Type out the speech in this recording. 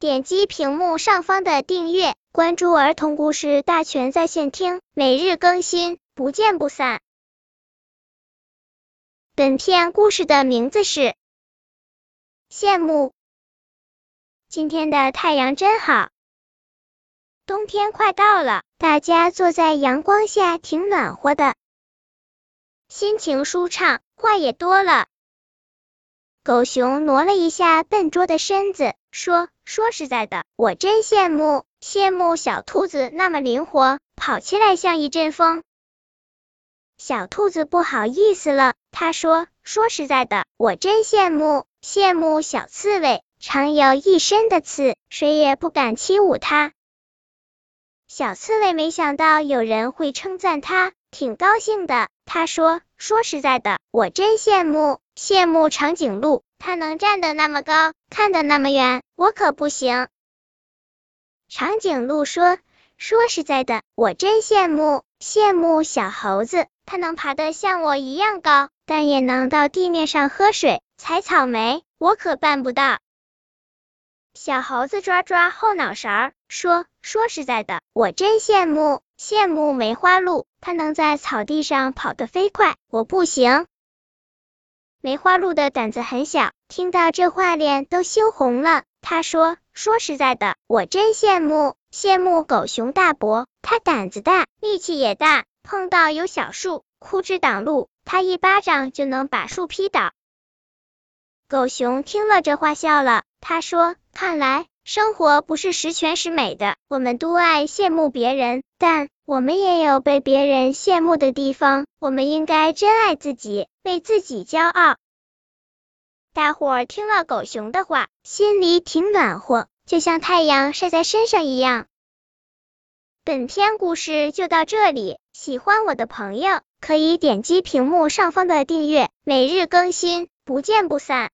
点击屏幕上方的订阅，关注儿童故事大全在线听，每日更新，不见不散。本片故事的名字是《羡慕》。今天的太阳真好，冬天快到了，大家坐在阳光下挺暖和的，心情舒畅，话也多了。狗熊挪了一下笨拙的身子，说：“说实在的，我真羡慕羡慕小兔子那么灵活，跑起来像一阵风。”小兔子不好意思了，他说：“说实在的，我真羡慕羡慕小刺猬，常有一身的刺，谁也不敢欺侮它。”小刺猬没想到有人会称赞它，挺高兴的。他说：“说实在的，我真羡慕。”羡慕长颈鹿，它能站得那么高，看得那么远，我可不行。长颈鹿说：“说实在的，我真羡慕羡慕小猴子，它能爬得像我一样高，但也能到地面上喝水、采草莓，我可办不到。”小猴子抓抓后脑勺，说：“说实在的，我真羡慕羡慕梅花鹿，它能在草地上跑得飞快，我不行。”梅花鹿的胆子很小，听到这话脸都羞红了。他说：“说实在的，我真羡慕羡慕狗熊大伯，他胆子大，力气也大，碰到有小树枯枝挡路，他一巴掌就能把树劈倒。”狗熊听了这话笑了，他说：“看来生活不是十全十美的，我们都爱羡慕别人，但我们也有被别人羡慕的地方，我们应该珍爱自己。”为自己骄傲。大伙儿听了狗熊的话，心里挺暖和，就像太阳晒在身上一样。本篇故事就到这里，喜欢我的朋友可以点击屏幕上方的订阅，每日更新，不见不散。